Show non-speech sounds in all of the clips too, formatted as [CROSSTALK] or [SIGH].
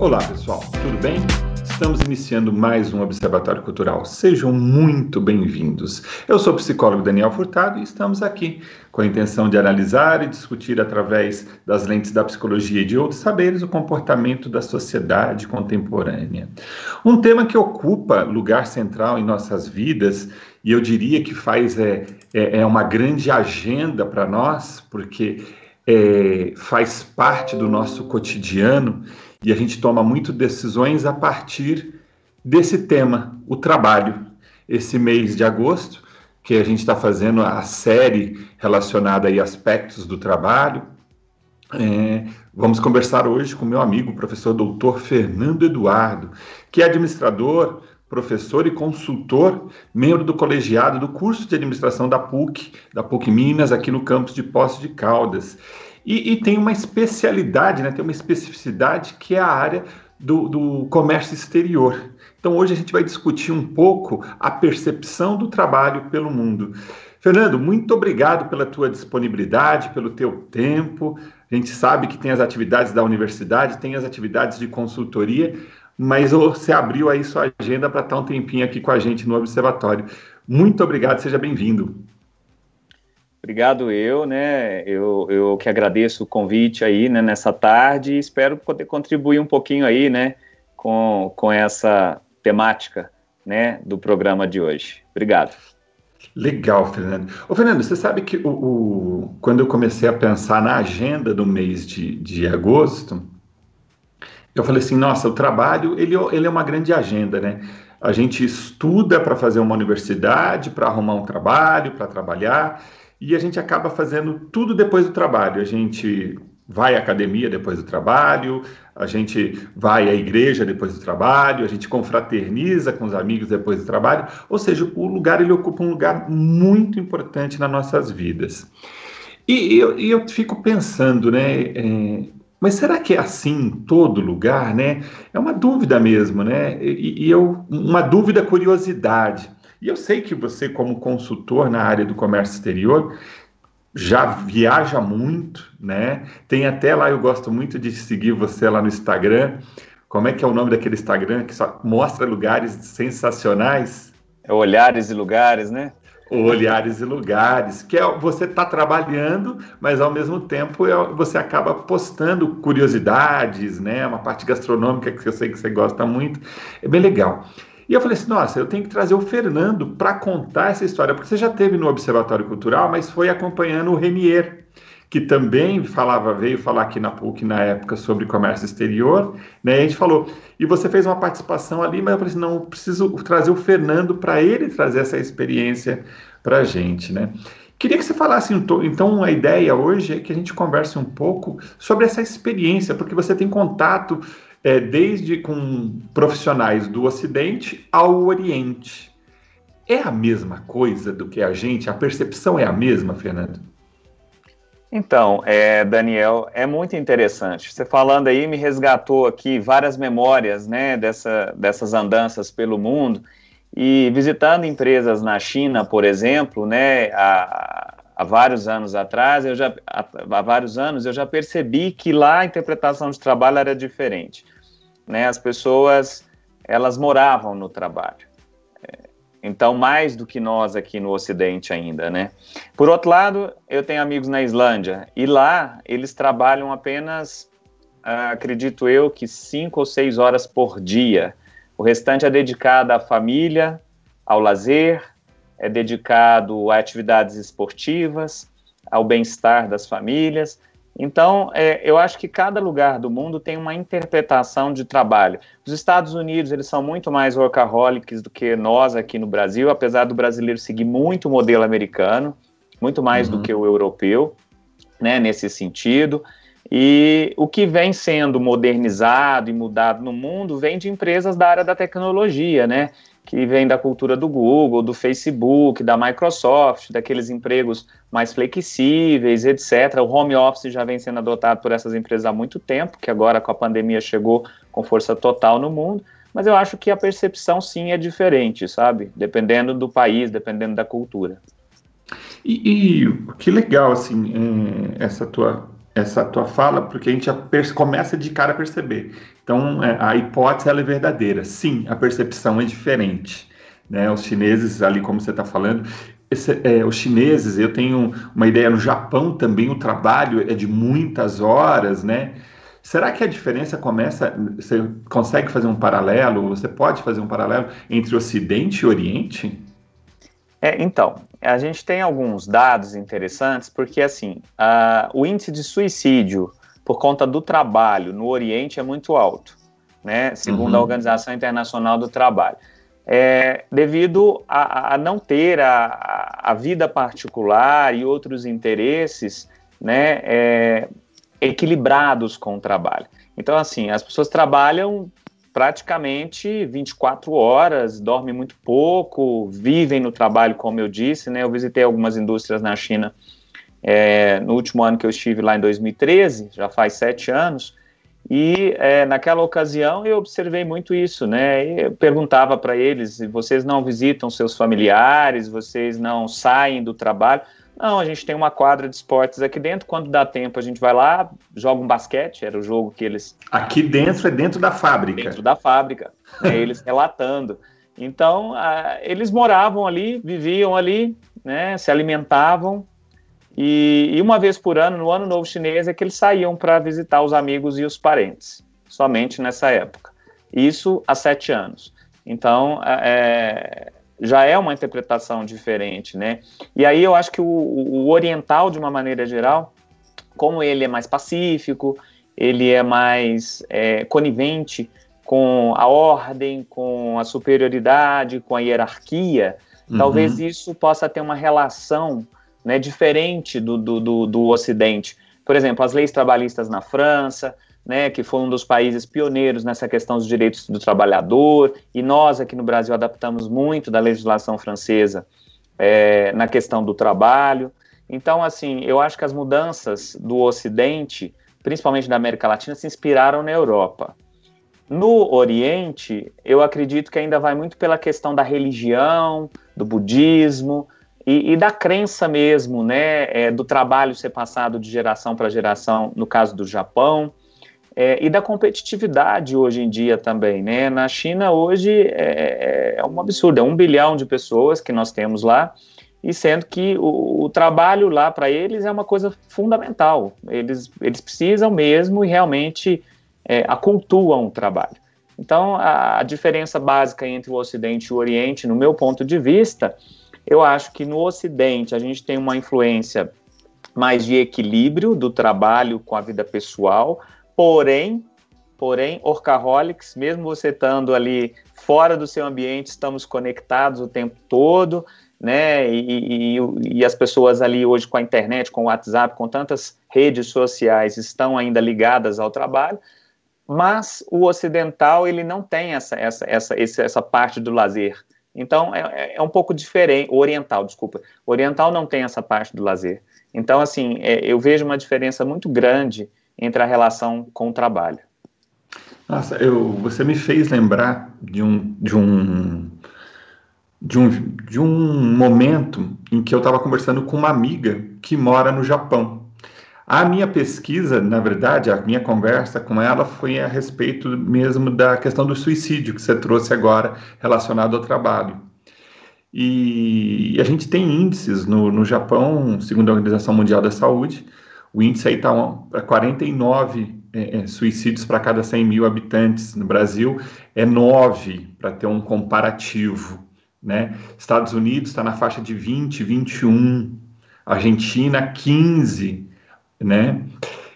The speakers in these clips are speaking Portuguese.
Olá, pessoal, tudo bem? Estamos iniciando mais um Observatório Cultural. Sejam muito bem-vindos. Eu sou o psicólogo Daniel Furtado e estamos aqui com a intenção de analisar e discutir através das lentes da psicologia e de outros saberes o comportamento da sociedade contemporânea. Um tema que ocupa lugar central em nossas vidas e eu diria que faz é, é, é uma grande agenda para nós, porque é, faz parte do nosso cotidiano e a gente toma muito decisões a partir desse tema, o trabalho. Esse mês de agosto, que a gente está fazendo a série relacionada a aspectos do trabalho, é, vamos conversar hoje com meu amigo, professor doutor Fernando Eduardo, que é administrador, professor e consultor, membro do colegiado do curso de administração da PUC, da PUC Minas, aqui no campus de Poços de Caldas. E, e, tem uma especialidade, né, tem uma especificidade que é a área do, do comércio exterior. Então hoje a gente vai discutir um pouco a percepção do trabalho pelo mundo. Fernando, muito obrigado pela tua disponibilidade, pelo teu tempo. A gente sabe que tem as atividades da universidade, tem as atividades de consultoria, mas você abriu aí sua agenda para estar um tempinho aqui com a gente no Observatório. Muito obrigado, seja bem-vindo. Obrigado eu, né? Eu, eu que agradeço o convite aí, né, nessa tarde e espero poder contribuir um pouquinho aí, né, com, com essa temática, né, do programa de hoje. Obrigado. Legal, Fernando. Ô, Fernando, você sabe que o, o, quando eu comecei a pensar na agenda do mês de, de agosto, eu falei assim, nossa, o trabalho, ele, ele é uma grande agenda, né? A gente estuda para fazer uma universidade, para arrumar um trabalho, para trabalhar, e a gente acaba fazendo tudo depois do trabalho. A gente vai à academia depois do trabalho, a gente vai à igreja depois do trabalho, a gente confraterniza com os amigos depois do trabalho, ou seja, o lugar ele ocupa um lugar muito importante nas nossas vidas. E, eu, e eu fico pensando, né, é, mas será que é assim em todo lugar, né? É uma dúvida mesmo, né? E, e eu, uma dúvida curiosidade. E eu sei que você, como consultor na área do comércio exterior, já viaja muito, né? Tem até lá, eu gosto muito de seguir você lá no Instagram. Como é que é o nome daquele Instagram que só mostra lugares sensacionais? É Olhares e Lugares, né? Olhares e Lugares, que é você está trabalhando, mas ao mesmo tempo é, você acaba postando curiosidades, né? Uma parte gastronômica que eu sei que você gosta muito. É bem legal. E eu falei assim: nossa, eu tenho que trazer o Fernando para contar essa história, porque você já teve no Observatório Cultural, mas foi acompanhando o Renier, que também falava, veio falar aqui na PUC na época sobre comércio exterior, né? E a gente falou, e você fez uma participação ali, mas eu falei assim: não, eu preciso trazer o Fernando para ele trazer essa experiência para a gente, né? Queria que você falasse, então, a ideia hoje é que a gente converse um pouco sobre essa experiência, porque você tem contato é, desde com profissionais do Ocidente ao Oriente. É a mesma coisa do que a gente? A percepção é a mesma, Fernando? Então, é, Daniel, é muito interessante. Você falando aí me resgatou aqui várias memórias, né, dessa, dessas andanças pelo mundo e visitando empresas na China, por exemplo, né, há, há vários anos atrás, eu já há, vários anos eu já percebi que lá a interpretação de trabalho era diferente né, as pessoas elas moravam no trabalho. É, então, mais do que nós aqui no Ocidente ainda, né? Por outro lado, eu tenho amigos na Islândia e lá eles trabalham apenas, ah, acredito eu, que cinco ou seis horas por dia. O restante é dedicado à família, ao lazer, é dedicado a atividades esportivas, ao bem-estar das famílias. Então, é, eu acho que cada lugar do mundo tem uma interpretação de trabalho. Os Estados Unidos, eles são muito mais workaholics do que nós aqui no Brasil, apesar do brasileiro seguir muito o modelo americano, muito mais uhum. do que o europeu, né, nesse sentido. E o que vem sendo modernizado e mudado no mundo vem de empresas da área da tecnologia, né? Que vem da cultura do Google, do Facebook, da Microsoft, daqueles empregos mais flexíveis, etc. O home office já vem sendo adotado por essas empresas há muito tempo, que agora com a pandemia chegou com força total no mundo. Mas eu acho que a percepção sim é diferente, sabe? Dependendo do país, dependendo da cultura. E, e que legal, assim, é, essa tua essa tua fala, porque a gente começa de cara a perceber. Então, é, a hipótese ela é verdadeira. Sim, a percepção é diferente. Né? Os chineses, ali como você está falando, esse, é, os chineses, eu tenho uma ideia, no Japão também o trabalho é de muitas horas, né? Será que a diferença começa, você consegue fazer um paralelo, você pode fazer um paralelo entre Ocidente e Oriente? É, então, a gente tem alguns dados interessantes, porque assim, a, o índice de suicídio por conta do trabalho no Oriente é muito alto, né? Segundo uhum. a Organização Internacional do Trabalho. É, devido a, a, não ter a, a, vida particular e outros interesses né, é, equilibrados com o trabalho. Então, assim, as pessoas trabalham praticamente 24 horas, dormem muito pouco, vivem no trabalho, como eu disse, né? Eu visitei algumas indústrias na China é, no último ano que eu estive lá em 2013, já faz sete anos, e é, naquela ocasião eu observei muito isso, né? Eu perguntava para eles: vocês não visitam seus familiares, vocês não saem do trabalho? Não, a gente tem uma quadra de esportes aqui dentro. Quando dá tempo, a gente vai lá, joga um basquete. Era o jogo que eles. Aqui dentro é dentro da fábrica. Dentro da fábrica. né, [LAUGHS] eles relatando. Então, a, eles moravam ali, viviam ali, né, se alimentavam. E, e, uma vez por ano, no Ano Novo Chinês, é que eles saíam para visitar os amigos e os parentes. Somente nessa época. Isso há sete anos. Então, é, já é uma interpretação diferente, né? E aí eu acho que o, o, oriental, de uma maneira geral, como ele é mais pacífico, ele é mais é, conivente com a ordem, com a superioridade, com a hierarquia, uhum. talvez isso possa ter uma relação né, diferente do, do, do, do Ocidente. Por exemplo, as leis trabalhistas na França, né, que foi um dos países pioneiros nessa questão dos direitos do trabalhador, e nós aqui no Brasil adaptamos muito da legislação francesa é, na questão do trabalho. Então, assim, eu acho que as mudanças do Ocidente, principalmente da América Latina, se inspiraram na Europa. No Oriente, eu acredito que ainda vai muito pela questão da religião, do budismo e, e da crença mesmo, né, é, do trabalho ser passado de geração para geração, no caso do Japão é, e da competitividade hoje em dia também, né? Na China hoje é, é, um absurdo, é um bilhão de pessoas que nós temos lá, e sendo que o, o trabalho lá para eles é uma coisa fundamental, eles, eles precisam mesmo e realmente é, acultuam o trabalho. Então, a, a diferença básica entre o Ocidente e o Oriente, no meu ponto de vista, eu acho que no Ocidente a gente tem uma influência mais de equilíbrio do trabalho com a vida pessoal, Porém, porém, Orcaholics, mesmo você estando ali fora do seu ambiente, estamos conectados o tempo todo, né? E, e, e, as pessoas ali hoje com a internet, com o WhatsApp, com tantas redes sociais estão ainda ligadas ao trabalho, mas o ocidental ele não tem essa, essa, essa, essa parte do lazer. Então é, é, é um pouco diferente, oriental, desculpa. Oriental não tem essa parte do lazer. Então, assim, é, eu vejo uma diferença muito grande entre a relação com o trabalho. Nossa, eu, você me fez lembrar de um, de um, de um, de um momento em que eu estava conversando com uma amiga que mora no Japão. A minha pesquisa, na verdade, a minha conversa com ela foi a respeito mesmo da questão do suicídio que você trouxe agora relacionado ao trabalho. E a gente tem índices no, no Japão, segundo a Organização Mundial da Saúde, o índice aí está para 49 é, suicídios para cada 100 mil habitantes. No Brasil, é 9, para ter um comparativo. Né? Estados Unidos está na faixa de 20, 21. Argentina, 15. Né?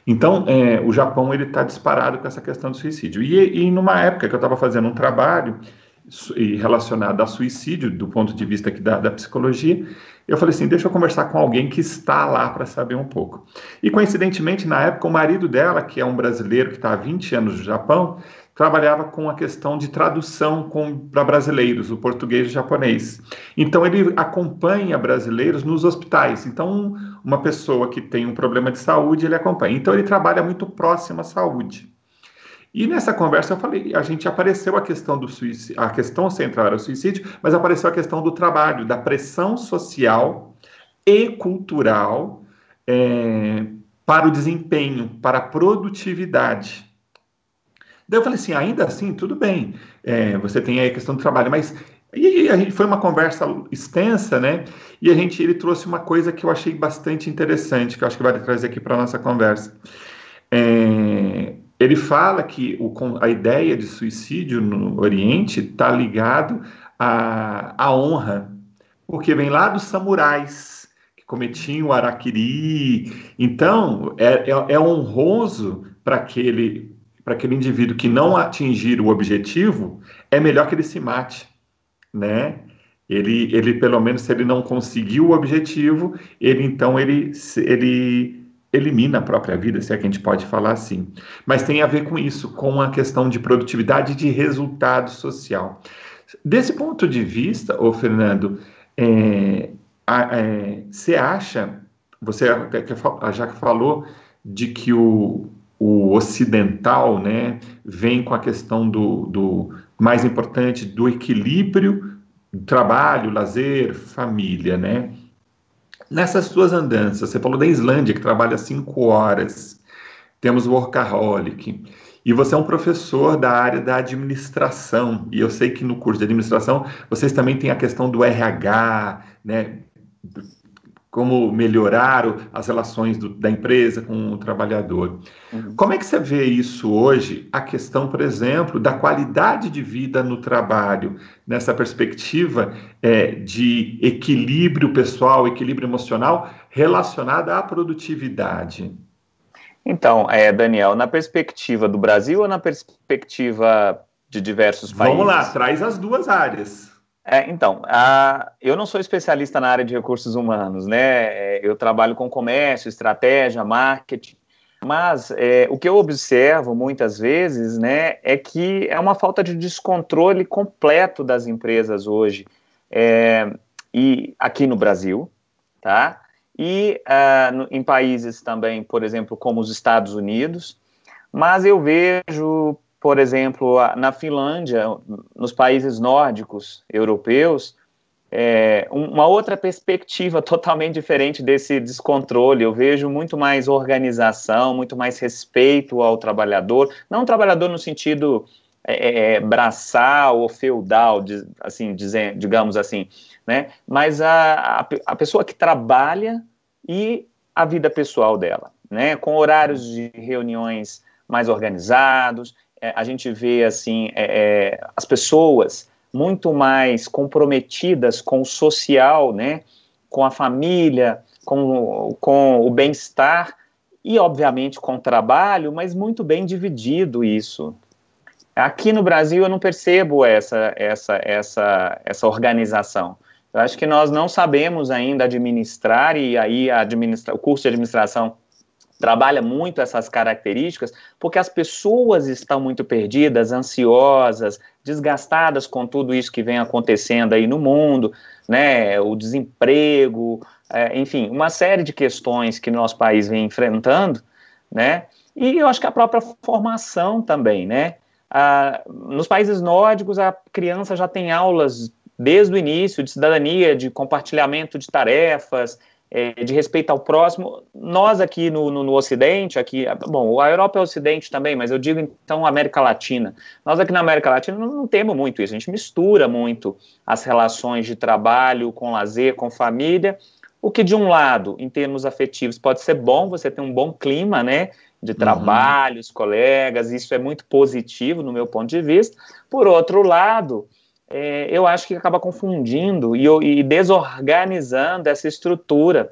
Então, é, o Japão ele está disparado com essa questão do suicídio. E, e numa época que eu estava fazendo um trabalho relacionado a suicídio, do ponto de vista aqui da, da psicologia, eu falei assim, deixa eu conversar com alguém que está lá para saber um pouco. E coincidentemente, na época, o marido dela, que é um brasileiro que está há 20 anos no Japão, trabalhava com a questão de tradução para brasileiros, o português e o japonês. Então ele acompanha brasileiros nos hospitais. Então uma pessoa que tem um problema de saúde, ele acompanha. Então ele trabalha muito próximo à saúde. E nessa conversa eu falei, a gente apareceu a questão do suicídio, a questão central era o suicídio, mas apareceu a questão do trabalho, da pressão social e cultural é, para o desempenho, para a produtividade. Daí eu falei assim, ainda assim, tudo bem, é, você tem aí a questão do trabalho, mas e a gente foi uma conversa extensa, né? E a gente ele trouxe uma coisa que eu achei bastante interessante, que eu acho que vai trazer aqui para nossa conversa. É, ele fala que o, a ideia de suicídio no Oriente está ligado à, à honra, porque vem lá dos samurais que cometiam o araquiri. Então, é, é, é honroso para aquele, aquele indivíduo que não atingir o objetivo, é melhor que ele se mate, né? Ele, ele pelo menos, se ele não conseguiu o objetivo, ele então ele, ele elimina a própria vida, se é que a gente pode falar assim. Mas tem a ver com isso, com a questão de produtividade e de resultado social. Desse ponto de vista, ô Fernando, é, é, você acha, você já falou de que o, o ocidental né, vem com a questão do, do mais importante do equilíbrio trabalho, lazer, família, né? Nessas suas andanças, você falou da Islândia, que trabalha cinco horas, temos o Workaholic, e você é um professor da área da administração, e eu sei que no curso de administração vocês também têm a questão do RH, né? Como melhorar as relações do, da empresa com o trabalhador. Uhum. Como é que você vê isso hoje, a questão, por exemplo, da qualidade de vida no trabalho, nessa perspectiva é, de equilíbrio pessoal, equilíbrio emocional, relacionada à produtividade? Então, é, Daniel, na perspectiva do Brasil ou na perspectiva de diversos países? Vamos lá, traz as duas áreas. É, então, a, eu não sou especialista na área de recursos humanos, né? É, eu trabalho com comércio, estratégia, marketing, mas é, o que eu observo muitas vezes, né, é que é uma falta de descontrole completo das empresas hoje, é, e aqui no Brasil, tá? E uh, no, em países também, por exemplo, como os Estados Unidos, mas eu vejo por exemplo, na Finlândia, nos países nórdicos europeus, é, uma outra perspectiva [LAUGHS] totalmente diferente desse descontrole. Eu vejo muito mais organização, muito mais respeito ao trabalhador, não trabalhador no sentido é, é, braçal ou feudal, assim, digamos assim, né? mas a, a, a pessoa que trabalha e a vida pessoal dela, né? com horários de reuniões mais organizados, é, a gente vê assim é, é, as pessoas muito mais comprometidas com o social, né, com a família, com, com o bem-estar e, obviamente, com o trabalho, mas muito bem dividido isso. Aqui no Brasil eu não percebo essa, essa, essa, essa organização. Eu acho que nós não sabemos ainda administrar, e aí administra, o curso de administração trabalha muito essas características, porque as pessoas estão muito perdidas, ansiosas, desgastadas com tudo isso que vem acontecendo aí no mundo, né, o desemprego, é, enfim, uma série de questões que nosso país vem enfrentando, né, e eu acho que a própria formação também, né, ah, nos países nórdicos a criança já tem aulas desde o início de cidadania, de compartilhamento de tarefas, é, de respeito ao próximo. Nós aqui no, no, no, Ocidente, aqui, bom, a Europa é Ocidente também, mas eu digo então América Latina. Nós aqui na América Latina não, não temos muito isso, a gente mistura muito as relações de trabalho com lazer, com família, o que de um lado, em termos afetivos, pode ser bom, você tem um bom clima, né, de trabalho, uhum. os colegas, isso é muito positivo no meu ponto de vista. Por outro lado, é, eu acho que acaba confundindo e, e desorganizando essa estrutura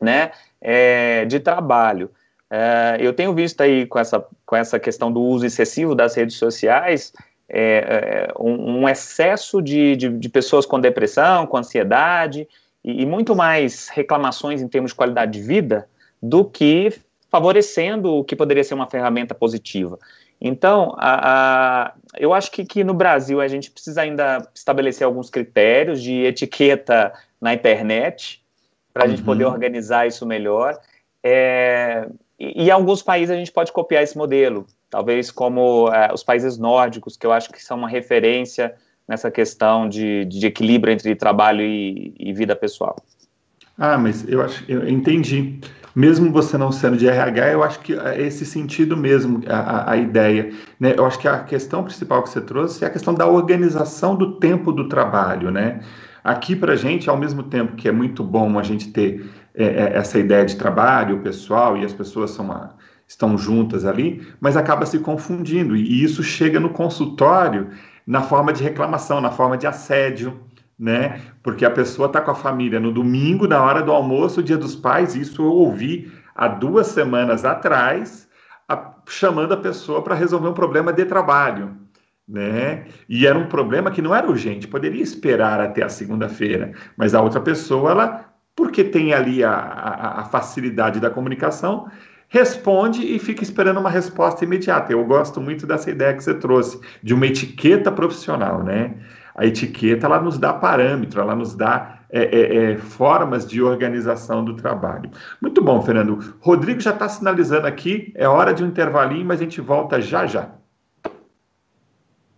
né, é, de trabalho. É, eu tenho visto aí com essa, com essa questão do uso excessivo das redes sociais é, é, um, um, excesso de, de, de, pessoas com depressão, com ansiedade e, e muito mais reclamações em termos de qualidade de vida do que favorecendo o que poderia ser uma ferramenta positiva. Então, a, a, eu acho que, que no Brasil a gente precisa ainda estabelecer alguns critérios de etiqueta na internet para a uhum. gente poder organizar isso melhor. É, e, em alguns países a gente pode copiar esse modelo, talvez como é, os países nórdicos, que eu acho que são uma referência nessa questão de, de equilíbrio entre trabalho e, e vida pessoal. Ah, mas eu acho, eu entendi. mesmo você não sendo de RH, eu acho que é esse sentido mesmo, a, a ideia. Né? Eu acho que a questão principal que você trouxe é a questão da organização do tempo do trabalho, né? Aqui, para a gente, ao mesmo tempo que é muito bom a gente ter é, é, essa ideia de trabalho pessoal e as pessoas são uma, estão juntas ali, mas acaba se confundindo. E isso chega no consultório na forma de reclamação, na forma de assédio, né? Porque a pessoa está com a família no domingo, na hora do almoço, dia dos pais, isso eu ouvi há duas semanas atrás, a, chamando a pessoa para resolver um problema de trabalho né? E era um problema que não era urgente, poderia esperar até a segunda-feira, mas a outra pessoa, ela, porque tem ali a, a, a, facilidade da comunicação, responde e fica esperando uma resposta imediata. Eu gosto muito dessa ideia que você trouxe, de uma etiqueta profissional, né? A etiqueta, ela nos dá parâmetro, ela nos dá é, é, é, formas de organização do trabalho. Muito bom, Fernando. Rodrigo já está sinalizando aqui, é hora de um intervalinho, mas a gente volta já já.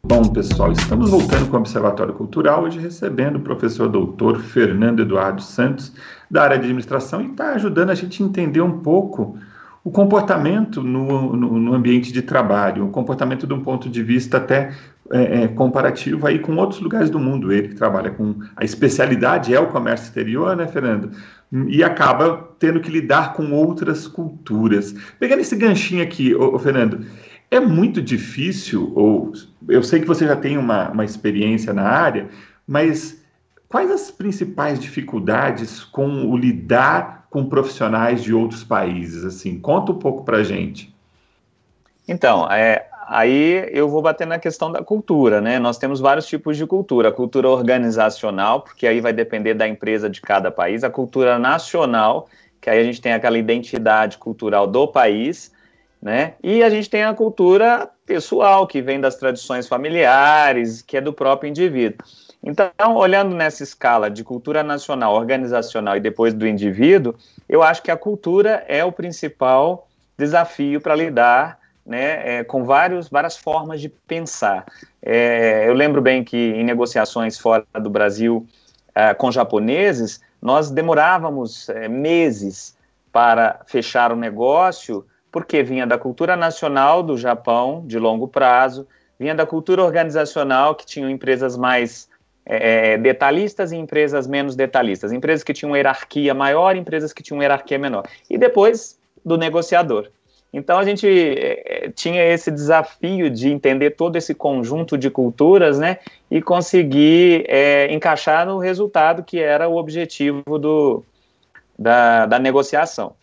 Bom, pessoal, estamos voltando com o Observatório Cultural, hoje recebendo o professor doutor Fernando Eduardo Santos, da área de administração, e está ajudando a gente a entender um pouco o comportamento no, no, no, ambiente de trabalho, o comportamento de um ponto de vista até é, é, comparativo aí com outros lugares do mundo. Ele que trabalha com a especialidade é o comércio exterior, né, Fernando? E acaba tendo que lidar com outras culturas. Pegando esse ganchinho aqui, ô, ô Fernando, é muito difícil, ou eu sei que você já tem uma, uma experiência na área, mas quais as principais dificuldades com o lidar com profissionais de outros países? Assim, conta um pouco para gente. Então, é, aí eu vou bater na questão da cultura, né? Nós temos vários tipos de cultura. A cultura organizacional, porque aí vai depender da empresa de cada país. A cultura nacional, que aí a gente tem aquela identidade cultural do país né? E a gente tem a cultura pessoal, que vem das tradições familiares, que é do próprio indivíduo. Então, olhando nessa escala de cultura nacional, organizacional e depois do indivíduo, eu acho que a cultura é o principal desafio para lidar né, é, com vários, várias formas de pensar. É, eu lembro bem que em negociações fora do Brasil é, com japoneses, nós demorávamos é, meses para fechar o negócio porque vinha da cultura nacional do Japão, de longo prazo, vinha da cultura organizacional, que tinham empresas mais é, é detalhistas e empresas menos detalhistas, empresas que tinham hierarquia maior, empresas que tinham hierarquia menor, e depois do negociador. Então a gente é, é, tinha esse desafio de entender todo esse conjunto de culturas, né, e conseguir é, encaixar no resultado que era o objetivo do, da, da negociação.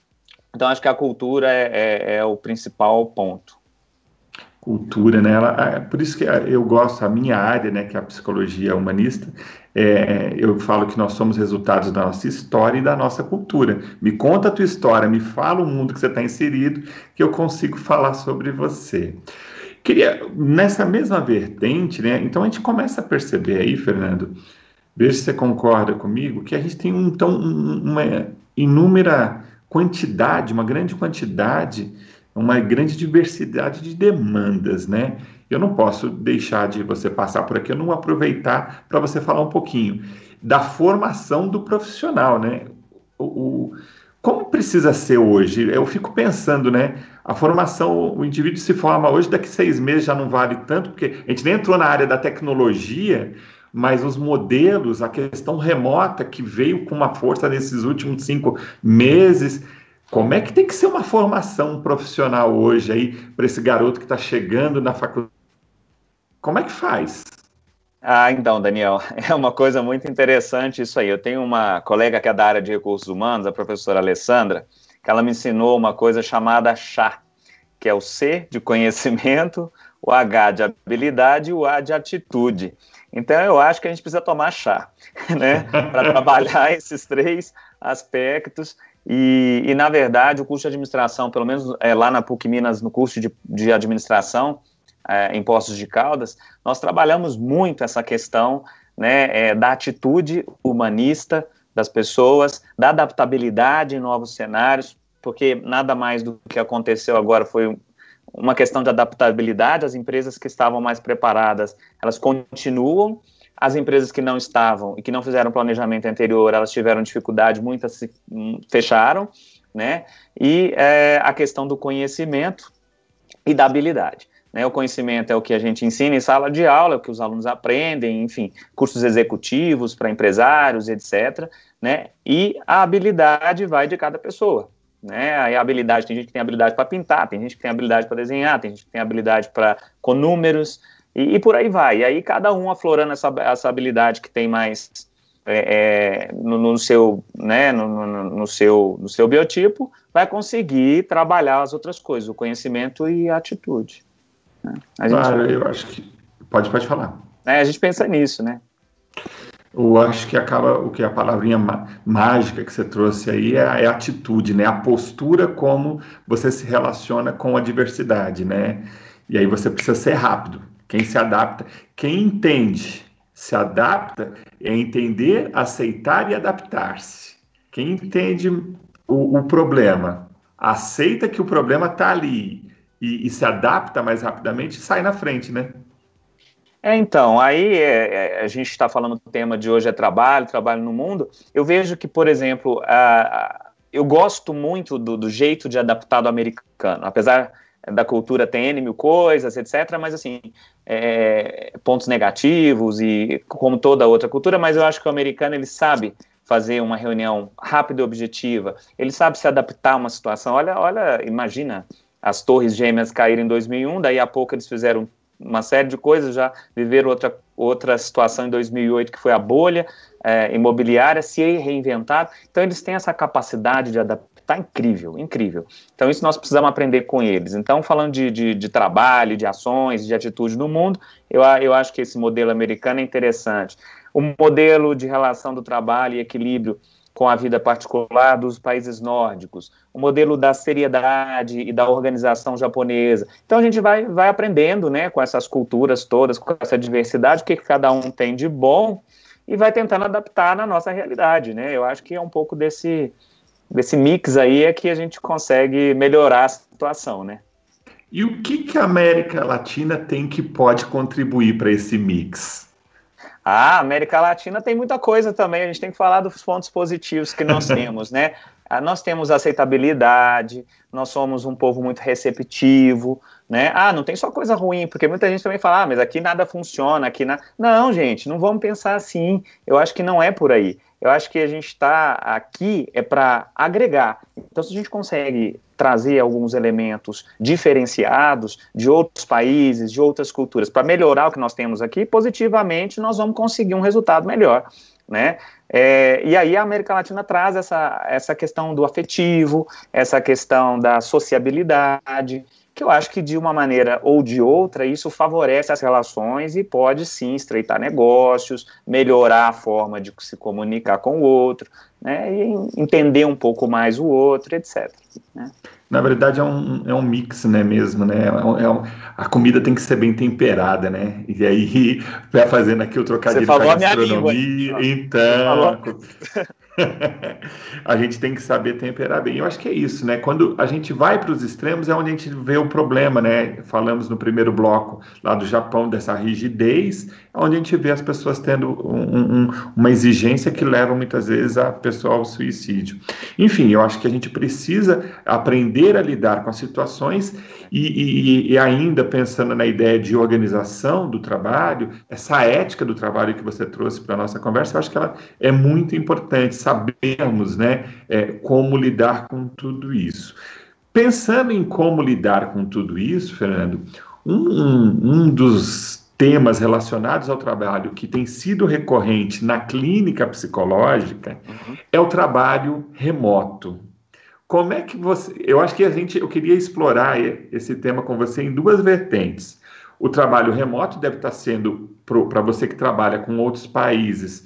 Então, acho que a cultura é, é, é o principal ponto. Cultura, né? Ela, é, por isso que eu gosto, a minha área, né, que é a psicologia humanista, é, eu falo que nós somos resultados da nossa história e da nossa cultura. Me conta a tua história, me fala o mundo que você está inserido, que eu consigo falar sobre você. Queria, nessa mesma vertente, né? Então a gente começa a perceber aí, Fernando, veja se você concorda comigo, que a gente tem então uma inúmera quantidade, uma grande quantidade, uma grande diversidade de demandas, né? Eu não posso deixar de você passar por aqui, eu não aproveitar para você falar um pouquinho da formação do profissional, né? O, o, como precisa ser hoje? Eu fico pensando, né? A formação, o indivíduo se forma hoje, daqui seis meses já não vale tanto, porque a gente nem entrou na área da tecnologia, mas os modelos, a questão remota que veio com uma força nesses últimos cinco meses. Como é que tem que ser uma formação profissional hoje aí para esse garoto que está chegando na faculdade? Como é que faz? Ah, então, Daniel, [LAUGHS] é uma coisa muito interessante isso aí. Eu tenho uma colega que é da área de recursos humanos, a professora Alessandra, que ela me ensinou uma coisa chamada chá, que é o C de conhecimento, o H de habilidade e o A de atitude. Então, eu acho que a gente precisa tomar chá, [LAUGHS] né, para [LAUGHS] trabalhar esses três aspectos. E, e, na verdade, o curso de administração, pelo menos é, lá na PUC Minas, no curso de, de administração é, em Postos de Caldas, nós trabalhamos muito essa questão né, é, da atitude humanista das pessoas, da adaptabilidade em novos cenários, porque nada mais do que aconteceu agora foi uma questão de adaptabilidade, as empresas que estavam mais preparadas, elas continuam, as empresas que não estavam e que não fizeram planejamento anterior, elas tiveram dificuldade, muitas se hum, fecharam, né? E é, a questão do conhecimento e da habilidade. Né, o conhecimento é o que a gente ensina em sala de aula, é o que os alunos aprendem, enfim, cursos executivos para empresários, etc. Né, e a habilidade vai de cada pessoa. Né, a habilidade, tem gente que tem habilidade para pintar, tem gente que tem habilidade para desenhar, tem gente que tem habilidade para com números, e, e, por aí vai. E aí cada um aflorando essa, essa habilidade que tem mais é, é, no, no, seu, né, no, no, no, seu, no seu biotipo, vai conseguir trabalhar as outras coisas, o conhecimento e a atitude. Né? A gente, claro, eu acho que pode pode falar. É, a gente pensa nisso, né? Eu acho que acaba o que a palavrinha mágica que você trouxe aí é a, é a atitude, né? A postura como você se relaciona com a diversidade, né? E aí você precisa ser rápido. Quem se adapta, quem entende se adapta é entender, aceitar e adaptar-se. Quem entende o, o, problema, aceita que o problema está ali e, e, se adapta mais rapidamente, sai na frente, né? É, então, aí é, é, a gente está falando do tema de hoje é trabalho, trabalho no mundo. Eu vejo que, por exemplo, a, a, eu gosto muito do, do jeito de adaptar do americano, apesar da cultura tem N mil coisas, etc., mas assim, é, pontos negativos e como toda outra cultura, mas eu acho que o americano ele sabe fazer uma reunião rápida e objetiva, ele sabe se adaptar a uma situação. Olha, olha, imagina as torres gêmeas caíram em 2001, daí a pouco eles fizeram uma série de coisas, já viveram outra, outra situação em 2008 que foi a bolha é, imobiliária, se reinventar. Então eles têm essa capacidade de Está incrível, incrível. Então, isso nós precisamos aprender com eles. Então, falando de, de, de, trabalho, de ações, de atitude no mundo, eu, eu acho que esse modelo americano é interessante. O modelo de relação do trabalho e equilíbrio com a vida particular dos países nórdicos, o modelo da seriedade e da organização japonesa. Então a gente vai, vai aprendendo né, com essas culturas todas, com essa diversidade, o que cada um tem de bom e vai tentando adaptar na nossa realidade. Né? Eu acho que é um pouco desse, desse mix aí é que a gente consegue melhorar a situação, né? E o que, que a América Latina tem que pode contribuir para esse mix? Ah, a América Latina tem muita coisa também. A gente tem que falar dos pontos positivos que nós [LAUGHS] temos, né? Ah, nós temos aceitabilidade, nós somos um povo muito receptivo, né? Ah, não tem só coisa ruim, porque muita gente também fala, ah, mas aqui nada funciona, aqui na... Não, gente, não vamos pensar assim. Eu acho que não é por aí. Eu acho que a gente está aqui é para agregar. Então, se a gente consegue trazer alguns elementos diferenciados de outros países, de outras culturas, para melhorar o que nós temos aqui, positivamente nós vamos conseguir um resultado melhor. Né? É, e aí a América Latina traz essa, essa questão do afetivo, essa questão da sociabilidade, que eu acho que de uma maneira ou de outra isso favorece as relações e pode sim estreitar negócios, melhorar a forma de se comunicar com o outro, né, e entender um pouco mais o outro, etc. Né. Na verdade é um, é um mix, né, mesmo, né, é um, a comida tem que ser bem temperada, né, e aí [LAUGHS] vai fazendo aqui o trocadilho com a gastronomia, então... [LAUGHS] a gente tem que saber temperar bem. Eu acho que é isso, né? Quando a gente vai para os extremos é onde a gente vê o problema, né? Falamos no primeiro bloco lá do Japão dessa rigidez, é onde a gente vê as pessoas tendo um, um, uma exigência que leva muitas vezes a pessoa ao suicídio. Enfim, eu acho que a gente precisa aprender a lidar com as situações e, e, e ainda pensando na ideia de organização do trabalho, essa ética do trabalho que você trouxe para a nossa conversa, eu acho que ela é muito importante sabermos né, é, como lidar com tudo isso. Pensando em como lidar com tudo isso, Fernando, um, um dos temas relacionados ao trabalho que tem sido recorrente na clínica psicológica uhum. é o trabalho remoto. Como é que você. Eu acho que a gente. Eu queria explorar esse tema com você em duas vertentes. O trabalho remoto deve estar sendo, para você que trabalha com outros países,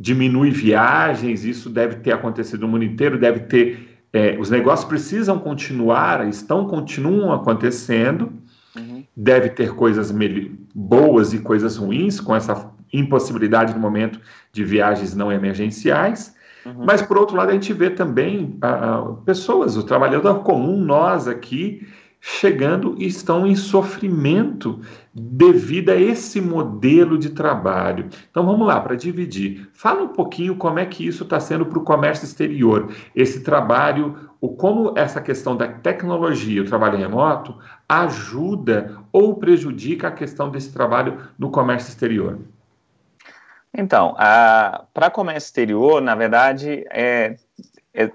diminui viagens, isso deve ter acontecido no mundo inteiro, deve ter. É, os negócios precisam continuar, estão, continuam acontecendo, uhum. deve ter coisas boas e coisas ruins com essa impossibilidade no momento de viagens não emergenciais. Uhum. Mas, por outro lado, a gente vê também pessoas, o trabalhador comum, nós aqui, chegando e estão em sofrimento devido a esse modelo de trabalho. Então vamos lá, para dividir. Fala um pouquinho como é que isso está sendo para o comércio exterior, esse trabalho, o como essa questão da tecnologia, o trabalho remoto, ajuda ou prejudica a questão desse trabalho no comércio exterior. Então, para comércio exterior, na verdade, é,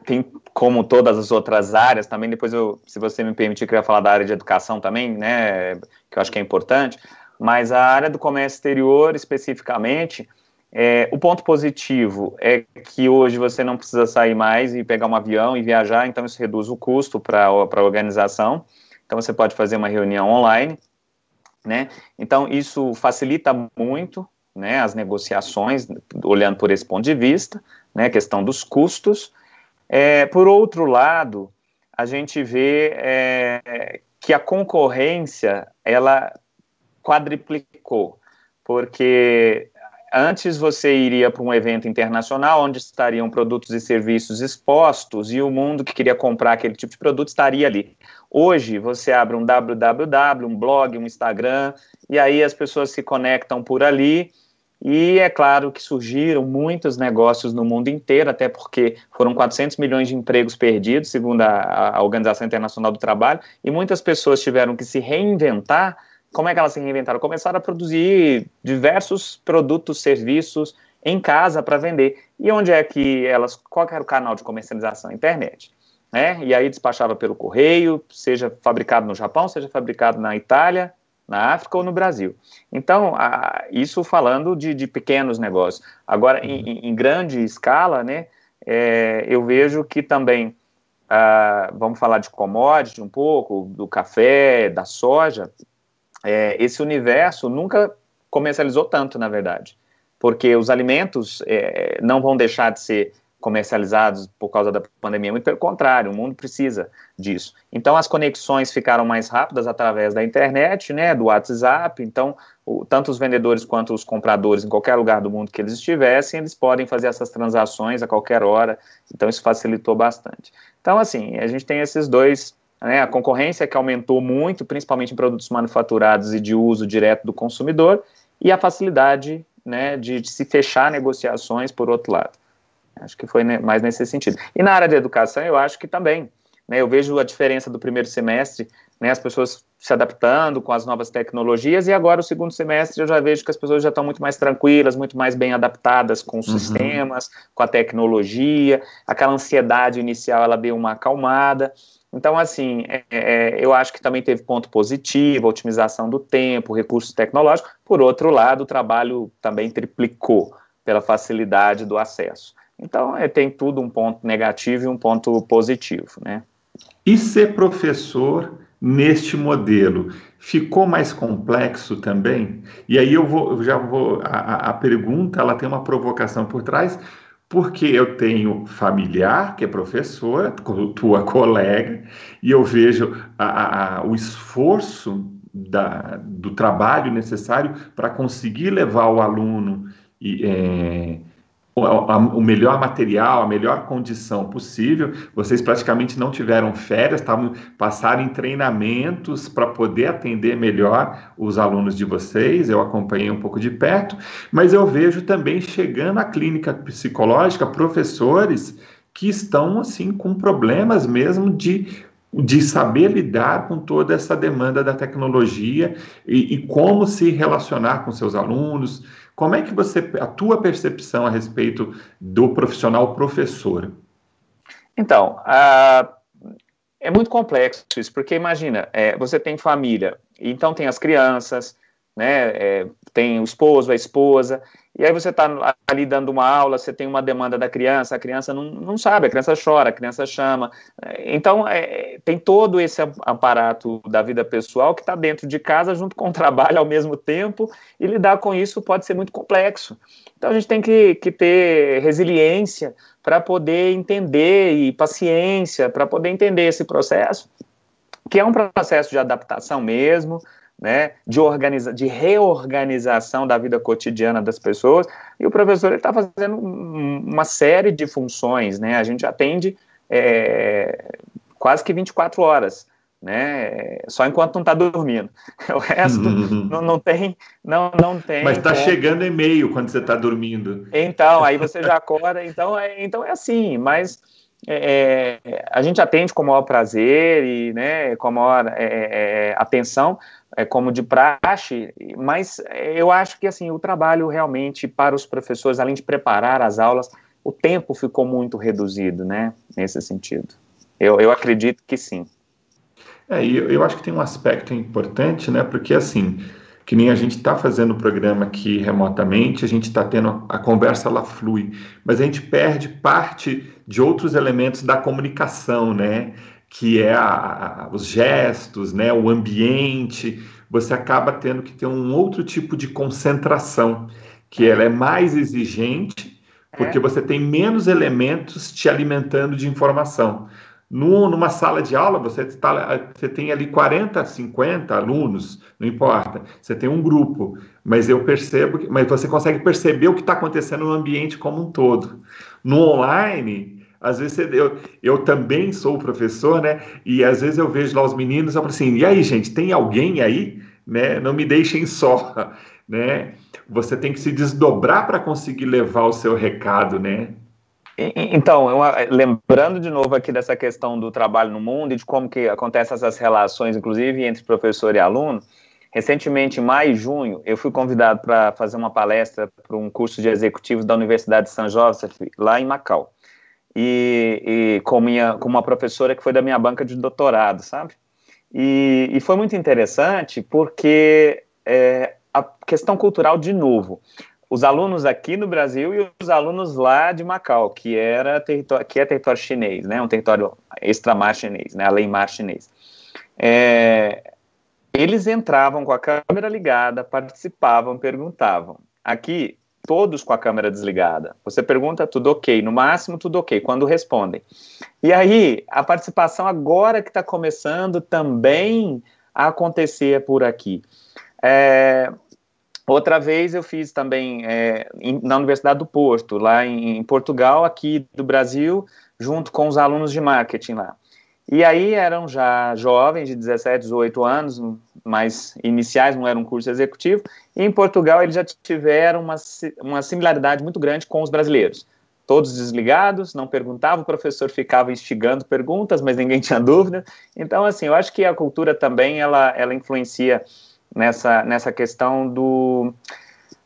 tem como todas as outras áreas, também depois eu, se você me permitir, eu queria falar da área de educação também, né, que eu acho que é importante, mas a área do comércio exterior, especificamente, é, o ponto positivo é que hoje você não precisa sair mais e pegar um avião e viajar, então isso reduz o custo para a organização, então você pode fazer uma reunião online, né, então isso facilita muito, né, as negociações, olhando por esse ponto de vista, né, questão dos custos. É, por outro lado, a gente vê é, que a concorrência ela quadriplicou, porque antes você iria para um evento internacional onde estariam produtos e serviços expostos e o mundo que queria comprar aquele tipo de produto estaria ali. Hoje você abre um www, um blog, um Instagram e aí as pessoas se conectam por ali e é claro que surgiram muitos negócios no mundo inteiro, até porque foram 400 milhões de empregos perdidos, segundo a, a, Organização Internacional do Trabalho, e muitas pessoas tiveram que se reinventar. Como é que elas se reinventaram? Começaram a produzir diversos produtos, serviços em casa para vender. E onde é que elas. Qual era o canal de comercialização? Internet. Né? E aí despachava pelo correio, seja fabricado no Japão, seja fabricado na Itália, na África ou no Brasil. Então, a, isso falando de, de, pequenos negócios. Agora, em, em grande escala, né, é, eu vejo que também, ah, vamos falar de commodity um pouco, do café, da soja, é, esse universo nunca comercializou tanto, na verdade, porque os alimentos é, não vão deixar de ser comercializados por causa da pandemia, muito pelo contrário, o mundo precisa disso. Então as conexões ficaram mais rápidas através da internet, né, do WhatsApp, então o, tanto os vendedores quanto os compradores em qualquer lugar do mundo que eles estivessem, eles podem fazer essas transações a qualquer hora, então isso facilitou bastante. Então assim, a gente tem esses dois, né, a concorrência que aumentou muito, principalmente em produtos manufaturados e de uso direto do consumidor, e a facilidade né, de, de se fechar negociações por outro lado. Acho que foi mais nesse sentido. E na área de educação, eu acho que também. Né, eu vejo a diferença do primeiro semestre, né, as pessoas se adaptando com as novas tecnologias, e agora o segundo semestre eu já vejo que as pessoas já estão muito mais tranquilas, muito mais bem adaptadas com os uhum. sistemas, com a tecnologia, aquela ansiedade inicial ela deu uma acalmada. Então, assim, é, é, eu acho que também teve ponto positivo, otimização do tempo, recursos tecnológicos. Por outro lado, o trabalho também triplicou pela facilidade do acesso. Então, é, tem tudo um ponto negativo e um ponto positivo, né? E ser professor neste modelo ficou mais complexo também? E aí eu vou, eu já vou, a, a pergunta ela tem uma provocação por trás, porque eu tenho familiar que é professora, tua colega, e eu vejo a, a, o esforço da, do trabalho necessário para conseguir levar o aluno e, é, o melhor material, a melhor condição possível. Vocês praticamente não tiveram férias, estavam passaram em treinamentos para poder atender melhor os alunos de vocês. Eu acompanhei um pouco de perto, mas eu vejo também chegando à clínica psicológica professores que estão assim com problemas mesmo de de saber lidar com toda essa demanda da tecnologia e, e como se relacionar com seus alunos, como é que você, a tua percepção a respeito do profissional professor? Então, uh, é muito complexo isso, porque imagina, é, você tem família, então tem as crianças, né, é, tem o esposo, a esposa, e aí você está ali dando uma aula, você tem uma demanda da criança, a criança não, não sabe, a criança chora, a criança chama. Então, é, tem todo esse aparato da vida pessoal que está dentro de casa junto com o [LAUGHS] trabalho ao mesmo tempo, e lidar com isso pode ser muito complexo. Então, a gente tem que, que ter resiliência para poder entender e paciência para poder entender esse processo, que é um processo de adaptação mesmo, né, de, organiza de reorganização da vida cotidiana das pessoas, e o professor está fazendo uma série de funções, né, a gente atende é, quase que 24 horas, né? Só enquanto não está dormindo. [LAUGHS] O resto uhum. não, não, tem, não, não tem. Mas está chegando e-mail quando você está dormindo. Então, aí você já acorda. Então é, então é assim, mas é, é, a gente atende com o maior prazer e né, com a maior é, é, é como de praxe, mas eu acho que assim o trabalho realmente para os professores, além de preparar as aulas, o tempo ficou muito reduzido, né, nesse sentido. Eu, eu acredito que sim. É, eu, eu acho que tem um aspecto importante, né, porque assim, que nem a gente está fazendo o programa aqui remotamente, a gente está tendo a, a conversa, ela flui, mas a gente perde parte de outros elementos da comunicação, né? Que é a, a, os gestos, né? O ambiente. Você acaba tendo que ter um outro tipo de concentração, que ela é mais exigente, porque é. você tem menos elementos te alimentando de informação. No, numa sala de aula, você, tá, você tem ali 40, 50 alunos, não importa. Você tem um grupo, mas eu percebo, que, mas você consegue perceber o que está acontecendo no ambiente como um todo. No online, às vezes eu, eu também sou professor, né? E às vezes eu vejo lá os meninos, eu falo assim, e aí, gente, tem alguém aí? Né? Não me deixem só, [LAUGHS] né? Você tem que se desdobrar para conseguir levar o seu recado, né? Então, eu, lembrando de novo aqui dessa questão do trabalho no mundo e de como que acontecem essas relações, inclusive entre professor e aluno, recentemente, em maio e junho, eu fui convidado para fazer uma palestra para um curso de executivos da Universidade de São Joseph, lá em Macau, e, e com, minha, com uma professora que foi da minha banca de doutorado, sabe? E, e foi muito interessante porque é, a questão cultural, de novo, os alunos aqui no Brasil e os alunos lá de Macau, que era território, que é território chinês, né, um território extramar chinês, né, além mar chinês. É, eles entravam com a câmera ligada, participavam, perguntavam. Aqui, todos com a câmera desligada. Você pergunta, tudo ok, no máximo tudo ok, quando respondem. E aí, a participação agora que está começando também a acontecer por aqui. É, Outra vez eu fiz também é, em, na Universidade do Porto, lá em, em, Portugal, aqui do Brasil, junto com os alunos de marketing lá. E aí eram já jovens de 17, 18 anos, mais iniciais, não era um curso executivo, e em Portugal eles já tiveram uma, uma similaridade muito grande com os brasileiros. Todos desligados, não perguntavam, o professor ficava instigando perguntas, mas ninguém [LAUGHS] tinha dúvida. Então, assim, eu acho que a cultura também, ela, ela influencia nessa, nessa questão do,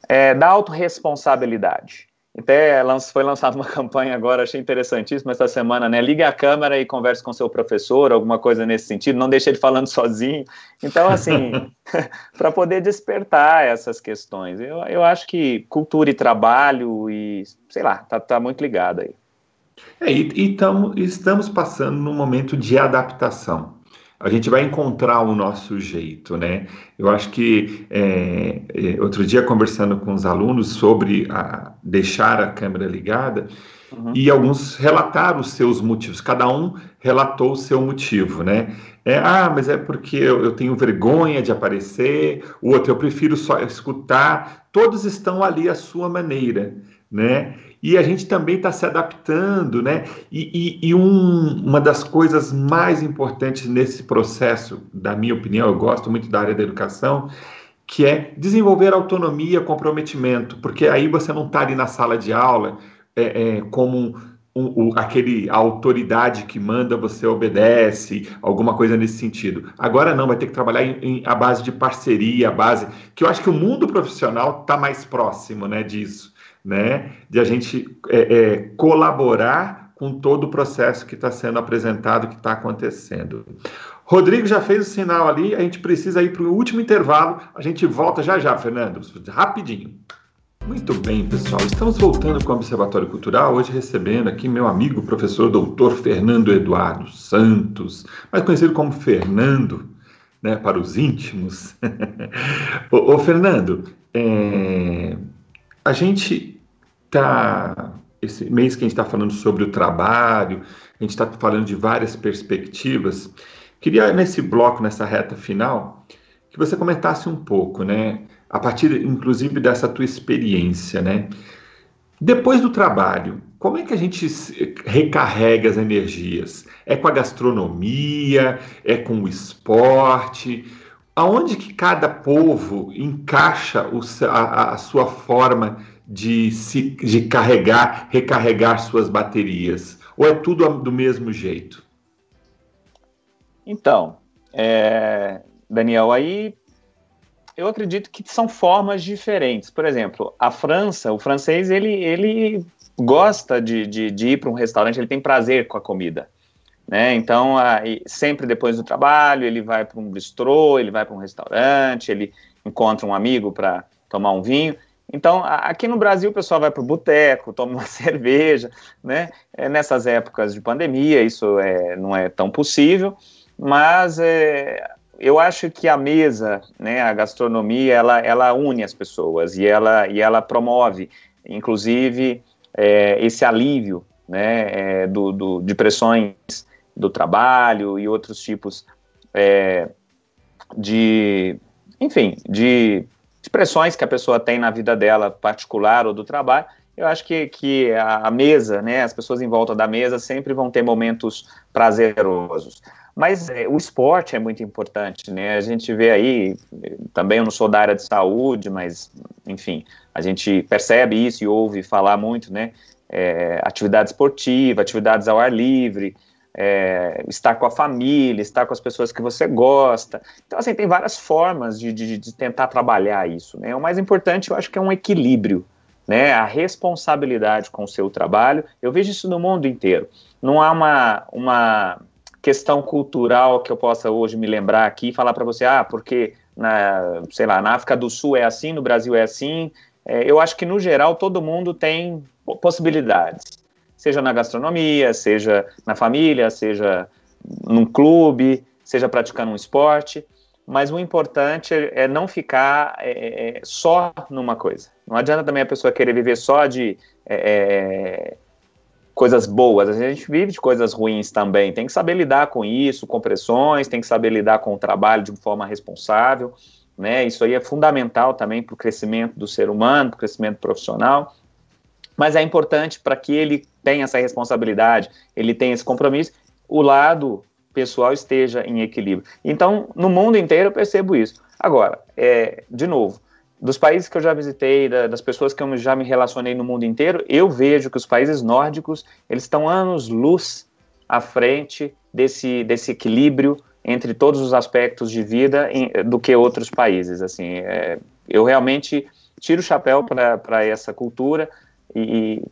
é, da autorresponsabilidade. Até foi lançada uma [LAUGHS] campanha agora, achei interessantíssima essa semana, né? Ligue a câmera e converse com seu professor, alguma coisa nesse sentido, não deixe ele falando sozinho. Então, assim, [LAUGHS] [LAUGHS] para poder despertar essas questões. Eu, eu acho que cultura e trabalho e, sei lá, tá, tá muito ligado aí. É, e, e tamo, estamos passando num momento de adaptação a gente vai encontrar o nosso jeito, né? Eu acho que é, é, outro dia conversando com os alunos sobre a, deixar a câmera ligada uhum. e alguns relataram os seus motivos. Cada um relatou o seu motivo, né? É, ah, mas é porque eu, eu tenho vergonha de aparecer. O outro, eu prefiro só escutar. Todos estão ali à sua maneira, né? E a gente também está se adaptando, né? E, e, e um, uma das coisas mais importantes nesse processo, da minha opinião, eu gosto muito da área da educação, que é desenvolver autonomia, comprometimento, porque aí você não está ali na sala de aula é, é, como um, um, aquele autoridade que manda você obedece, alguma coisa nesse sentido. Agora não, vai ter que trabalhar em, em a base de parceria, a base que eu acho que o mundo profissional está mais próximo, né, disso né, de a gente é, é, colaborar com todo o processo que está sendo apresentado, que está acontecendo. Rodrigo já fez o sinal ali, a gente precisa ir para o último intervalo, a gente volta já já, Fernando, rapidinho. Muito bem, pessoal, estamos voltando com o Observatório Cultural, hoje recebendo aqui meu amigo, professor doutor Fernando Eduardo Santos, mais conhecido como Fernando, né, para os íntimos. [LAUGHS] ô, ô, Fernando, é, a gente tá esse mês que a gente está falando sobre o trabalho, a gente está falando de várias perspectivas. Queria nesse bloco, nessa reta final, que você comentasse um pouco, né? A partir, inclusive, dessa tua experiência, né? Depois do trabalho, como é que a gente recarrega as energias? É com a gastronomia? É com o esporte? Aonde que cada povo encaixa o, a, a, sua forma de se de carregar, recarregar suas baterias? Ou é tudo do mesmo jeito? Então, é, Daniel, aí eu acredito que são formas diferentes. Por exemplo, a França, o francês, ele, ele gosta de, de, de ir para um restaurante, ele tem prazer com a comida. Né? Então, sempre depois do trabalho, ele vai para um bistrô, ele vai para um restaurante, ele encontra um amigo para tomar um vinho. Então, aqui no Brasil, o pessoal vai para o boteco, toma uma [LAUGHS] cerveja, né? É, nessas épocas de pandemia, isso é, não é tão possível, mas é, eu acho que a mesa, né, a gastronomia, ela, ela une as pessoas e ela, e ela promove, inclusive, é, esse alívio né, é, do, do, de pressões do trabalho e outros tipos é, de, enfim, de, de pressões que a pessoa tem na vida dela particular ou do trabalho. Eu acho que, que a, a mesa, né, as pessoas em volta da mesa sempre vão ter momentos prazerosos. Mas é, o esporte é muito importante, né? A gente vê aí, também eu não sou da área de saúde, mas, enfim, a gente percebe isso e ouve falar muito, né? É, atividade esportiva, atividades ao ar livre, é, estar com a família, estar com as pessoas que você gosta. Então, assim, tem várias formas de, de, de tentar trabalhar isso, né? O mais importante, eu acho que é um equilíbrio, né? A responsabilidade com o seu trabalho. Eu vejo isso no mundo inteiro. Não há uma, uma questão cultural que eu possa hoje me lembrar aqui e falar para você, ah, porque na, sei lá, na África do Sul é assim, no Brasil é assim. É, eu acho que no geral todo mundo tem possibilidades, seja na gastronomia, seja na família, seja num clube, seja praticando um esporte. Mas o importante é, é não ficar é, é, só numa coisa. Não adianta também a pessoa querer viver só de é, é, coisas boas, a gente vive de coisas ruins também. Tem que saber lidar com isso, com pressões, tem que saber lidar com o trabalho de forma responsável. Né? Isso aí é fundamental também para o crescimento do ser humano, para o crescimento profissional. Mas é importante para que ele tenha essa responsabilidade, ele tenha esse compromisso, o lado pessoal esteja em equilíbrio. Então, no mundo inteiro eu percebo isso. Agora, é, de novo, dos países que eu já visitei, da, das pessoas que eu já me relacionei no mundo inteiro, eu vejo que os países nórdicos eles estão anos luz à frente desse, desse equilíbrio entre todos os aspectos de vida em, do que outros países. Assim, é, eu realmente tiro o chapéu para essa cultura e,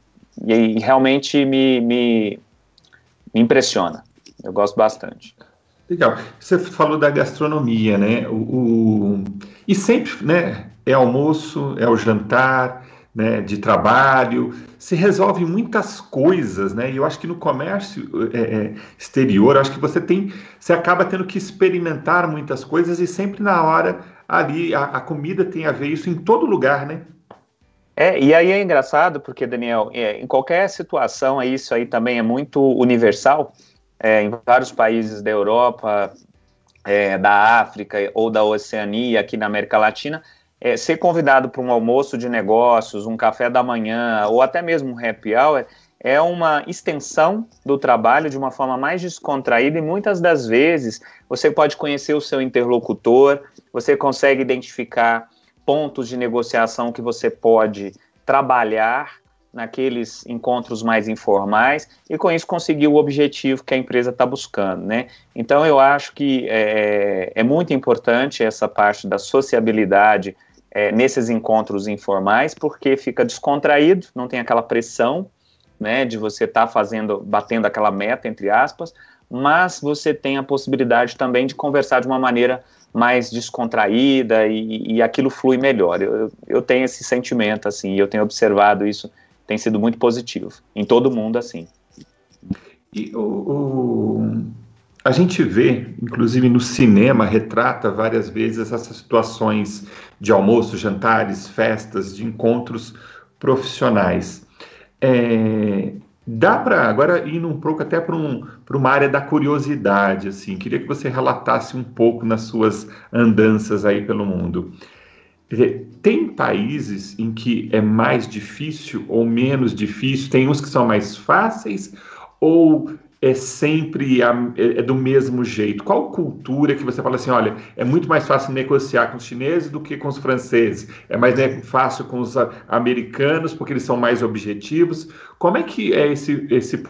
e realmente me, me, me impressiona. Eu gosto bastante. Legal. Você falou da gastronomia, né? O, o, e sempre, né? é almoço, é o jantar, né, de trabalho, se resolve muitas coisas, né? E eu acho que no comércio é, é, exterior, acho que você tem, você acaba tendo que experimentar muitas coisas e sempre na hora ali a, a comida tem a ver isso em todo lugar, né? É, e aí é engraçado porque, Daniel, é, em qualquer situação, isso aí também é muito universal, é, em vários países da Europa, é, da África ou da Oceania, aqui na América Latina, é, ser convidado para um almoço de negócios, um café da manhã ou até mesmo um happy hour é uma extensão do trabalho de uma forma mais descontraída e muitas das vezes você pode conhecer o seu interlocutor, você consegue identificar pontos de negociação que você pode trabalhar naqueles encontros mais informais e com isso conseguir o objetivo que a empresa está buscando, né? Então eu acho que é, é muito importante essa parte da sociabilidade é, nesses encontros informais, porque fica descontraído, não tem aquela pressão, né, de você estar tá fazendo, batendo aquela meta, entre aspas, mas você tem a possibilidade também de conversar de uma maneira mais descontraída e, e aquilo flui melhor. Eu, eu tenho esse sentimento, assim, eu tenho observado isso, tem sido muito positivo, em todo mundo, assim. E o, o a gente vê, inclusive no cinema, retrata várias vezes essas situações de almoço, jantares, festas, de encontros profissionais. É, dá para agora ir um pouco até para um, uma área da curiosidade, assim. Queria que você relatasse um pouco nas suas andanças aí pelo mundo. tem países em que é mais difícil ou menos difícil? Tem uns que são mais fáceis ou é sempre a, é, é do mesmo jeito? Qual cultura que você fala assim, olha, é muito mais fácil negociar com os chineses do que com os franceses? É mais né, fácil com os americanos porque eles são mais objetivos? Como é que é esse, esse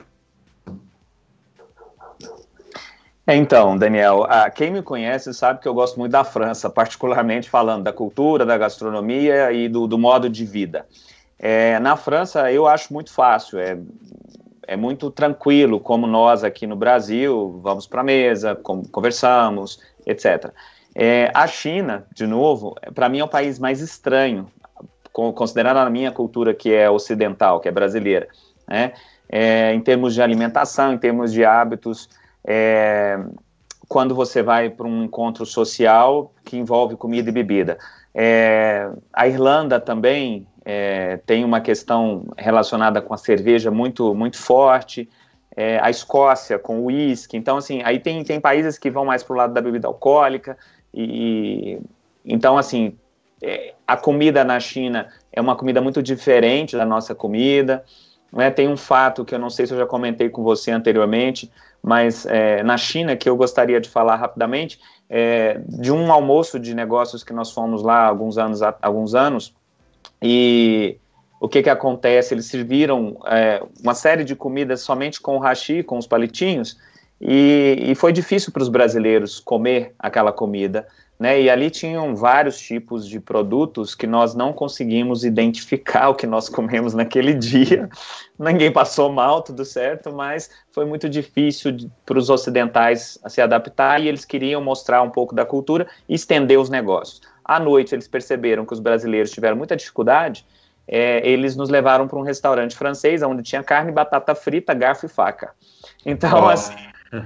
então, Daniel, quem me conhece sabe que eu gosto muito da França, particularmente falando da cultura, da gastronomia e do, do modo de vida. É, na França, eu acho muito fácil, é, é muito tranquilo, como nós aqui no Brasil, vamos para a mesa, conversamos, etc. É, a China, de novo, para mim é o país mais estranho, considerando a minha cultura que é ocidental, que é brasileira, né? É, em termos de alimentação, em termos de hábitos é, quando você vai para um encontro social que envolve comida e bebida. É, a Irlanda também é, tem uma questão relacionada com a cerveja muito, muito forte. É, a Escócia com o uísque. Então, assim, aí tem, tem países que vão mais para o lado da bebida alcoólica. E, então, assim, é, a comida na China é uma comida muito diferente da nossa comida. Né? Tem um fato que eu não sei se eu já comentei com você anteriormente, mas é, na China, que eu gostaria de falar rapidamente, é, de um almoço de negócios que nós fomos lá alguns anos, alguns anos e o que que acontece? Eles serviram é, uma série de comidas somente com o hashi, com os palitinhos, e, e foi difícil para os brasileiros comer aquela comida, né? E ali tinham vários tipos de produtos que nós não conseguimos identificar [LAUGHS] o que nós comemos naquele dia. Ninguém passou mal, tudo certo, mas foi muito difícil para os ocidentais se adaptar e eles queriam mostrar um pouco da cultura e estender os negócios. À noite eles perceberam que os brasileiros tiveram muita dificuldade. É, eles nos levaram para um restaurante francês onde tinha carne, batata frita, garfo e faca. Então, oh. assim,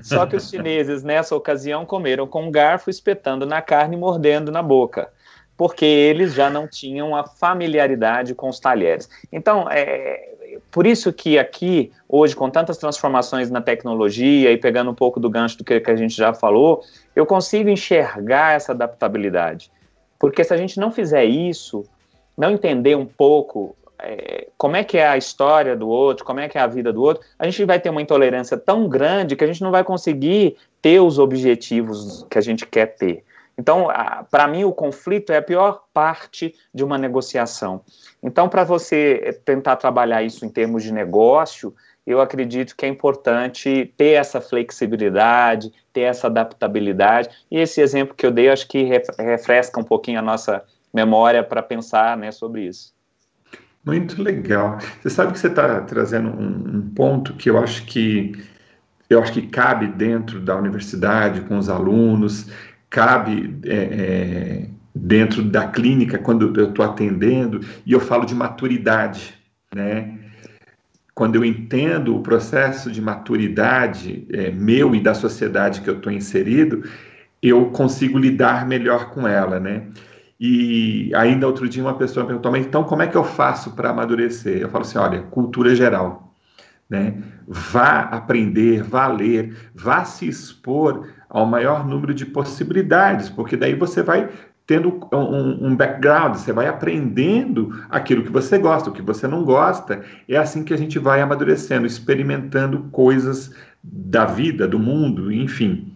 só que os chineses, nessa ocasião, comeram com um garfo, espetando na carne e mordendo na boca, porque eles já não tinham a familiaridade com os talheres. Então, é por isso que aqui, hoje, com tantas transformações na tecnologia e pegando um pouco do gancho do que, que a gente já falou, eu consigo enxergar essa adaptabilidade. Porque se a gente não fizer isso, não entender um pouco é, como é que é a história do outro, como é que é a vida do outro, a gente vai ter uma intolerância tão grande que a gente não vai conseguir ter os objetivos que a gente quer ter. Então, para mim, o conflito é a pior parte de uma negociação. Então, para você tentar trabalhar isso em termos de negócio, eu acredito que é importante ter essa flexibilidade, ter essa adaptabilidade. E esse exemplo que eu dei, acho que refresca um pouquinho a nossa memória para pensar né, sobre isso. Muito legal. Você sabe que você está trazendo um, um, ponto que eu acho que eu acho que cabe dentro da universidade com os alunos, cabe é, é, dentro da clínica quando eu estou atendendo e eu falo de maturidade, né? Quando eu entendo o processo de maturidade é, meu e da sociedade que eu estou inserido, eu consigo lidar melhor com ela, né? E ainda outro dia uma pessoa me perguntou, mas então como é que eu faço para amadurecer? Eu falo assim, olha, cultura geral, né? Vá aprender, vá ler, vá se expor ao maior número de possibilidades, porque daí você vai tendo um, um, background, você vai aprendendo aquilo que você gosta, o que você não gosta. É assim que a gente vai amadurecendo, experimentando coisas da vida, do mundo, enfim.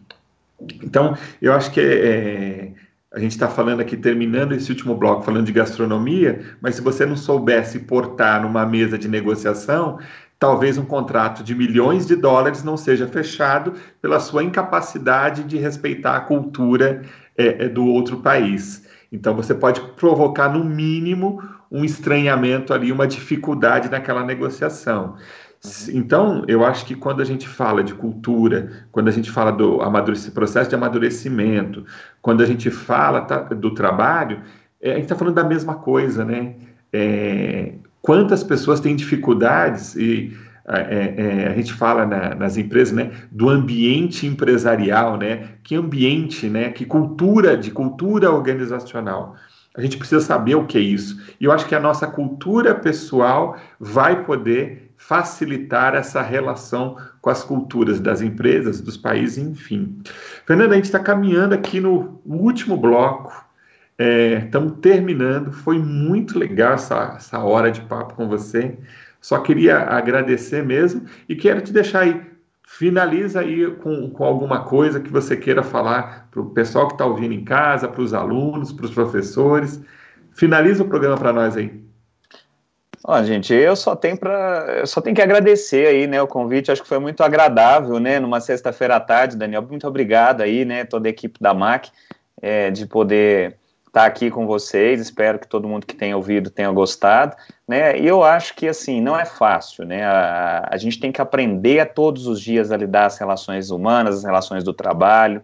Então, eu acho que é, é a gente está falando aqui, terminando esse último bloco, falando de gastronomia, mas se você não soubesse portar numa mesa de negociação, talvez um contrato de milhões de dólares não seja fechado pela sua incapacidade de respeitar a cultura é, é do outro país. Então, você pode provocar, no mínimo, um estranhamento ali, uma dificuldade naquela negociação. Então, eu acho que quando a gente fala de cultura, quando a gente fala do processo de amadurecimento, quando a gente fala tá, do trabalho, é, a gente está falando da mesma coisa, né? É, quantas pessoas têm dificuldades e é, é, é, a gente fala na, nas empresas, né, do ambiente empresarial, né? Que ambiente, né? Que cultura de cultura organizacional. A gente precisa saber o que é isso. E eu acho que a nossa cultura pessoal vai poder facilitar essa relação com as culturas das empresas, dos países, enfim. Fernanda, a gente está caminhando aqui no último bloco. Estamos é, terminando. Foi muito legal essa, essa hora de papo com você. Só queria agradecer mesmo e quero te deixar aí. Finaliza aí com, com alguma coisa que você queira falar para o pessoal que está ouvindo em casa, para os alunos, para os professores. Finaliza o programa para nós aí. Ó, gente, eu só tenho para, só tenho que agradecer aí, né, o convite. Acho que foi muito agradável, né, numa sexta-feira à tarde, Daniel. Muito obrigado aí, né, toda a equipe da MAC, é, de poder estar tá aqui com vocês. Espero que todo mundo que tenha ouvido tenha gostado, né. E eu acho que assim não é fácil, né. A, a gente tem que aprender a todos os dias a lidar as relações humanas, as relações do trabalho,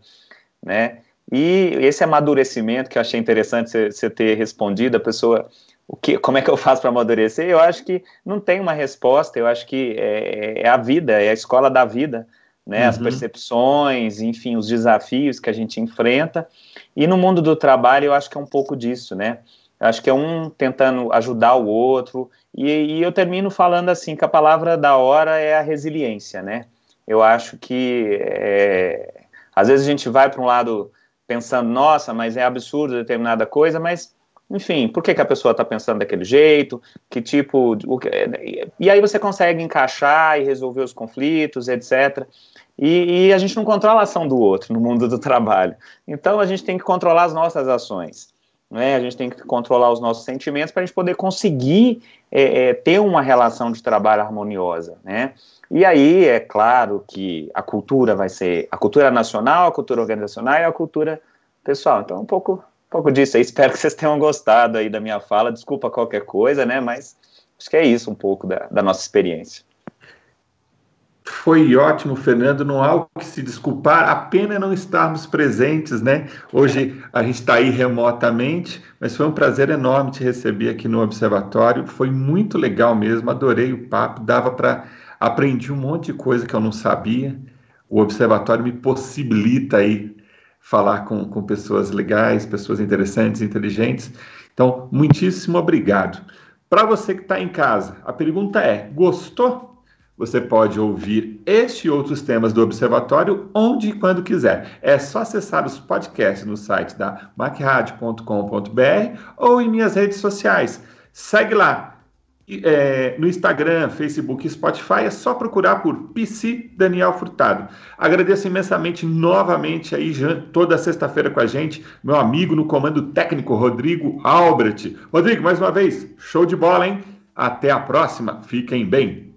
né. E esse amadurecimento que eu achei interessante você ter respondido, a pessoa o que, como é que eu faço para amadurecer? Eu acho que não tem uma resposta, eu acho que é, é a vida, é a escola da vida, né? Uhum. As percepções, enfim, os desafios que a gente enfrenta. E no mundo do trabalho, eu acho que é um pouco disso, né? Eu acho que é um tentando ajudar o outro. E, e eu termino falando assim que a palavra da hora é a resiliência, né? Eu acho que é, às vezes a gente vai para um lado pensando, nossa, mas é absurdo determinada coisa, mas enfim, por que, que a pessoa está pensando daquele jeito, que tipo, o, e aí você consegue encaixar e resolver os conflitos, etc. E, e, a gente não controla a ação do outro no mundo do [LAUGHS] trabalho. Então a gente tem que controlar as nossas ações. Né? A gente tem que controlar os nossos sentimentos para a gente poder conseguir é, é, ter uma relação de trabalho harmoniosa. Né? E aí é claro que a cultura vai ser a cultura nacional, a cultura organizacional e a cultura pessoal. Então, um pouco pouco disso aí. [LAUGHS] Espero que vocês tenham gostado aí da minha fala. Desculpa qualquer coisa, né? Mas acho que é isso um pouco da, da nossa experiência. Foi ótimo, Fernando. Não há o que se desculpar, a pena não estarmos presentes, né? Hoje a gente está aí remotamente, mas foi um prazer enorme te receber aqui no Observatório. Foi muito legal mesmo, adorei o papo. Dava para. Aprendi um monte de coisa que eu não sabia. O Observatório me possibilita aí falar com, com pessoas legais, pessoas interessantes, inteligentes. Então, muitíssimo obrigado. Para você que está em casa, a pergunta é: gostou? Você pode ouvir este e outros temas do Observatório onde e quando quiser. É só acessar os podcasts no site da macradio.com.br ou em minhas redes sociais. Segue lá, é, no Instagram, Facebook e Spotify, é só procurar por PC Daniel Furtado. Agradeço imensamente novamente aí toda sexta-feira com a gente, meu amigo no comando técnico Rodrigo Albrecht. Rodrigo, mais uma vez, show de bola, hein? Até a próxima, fiquem bem.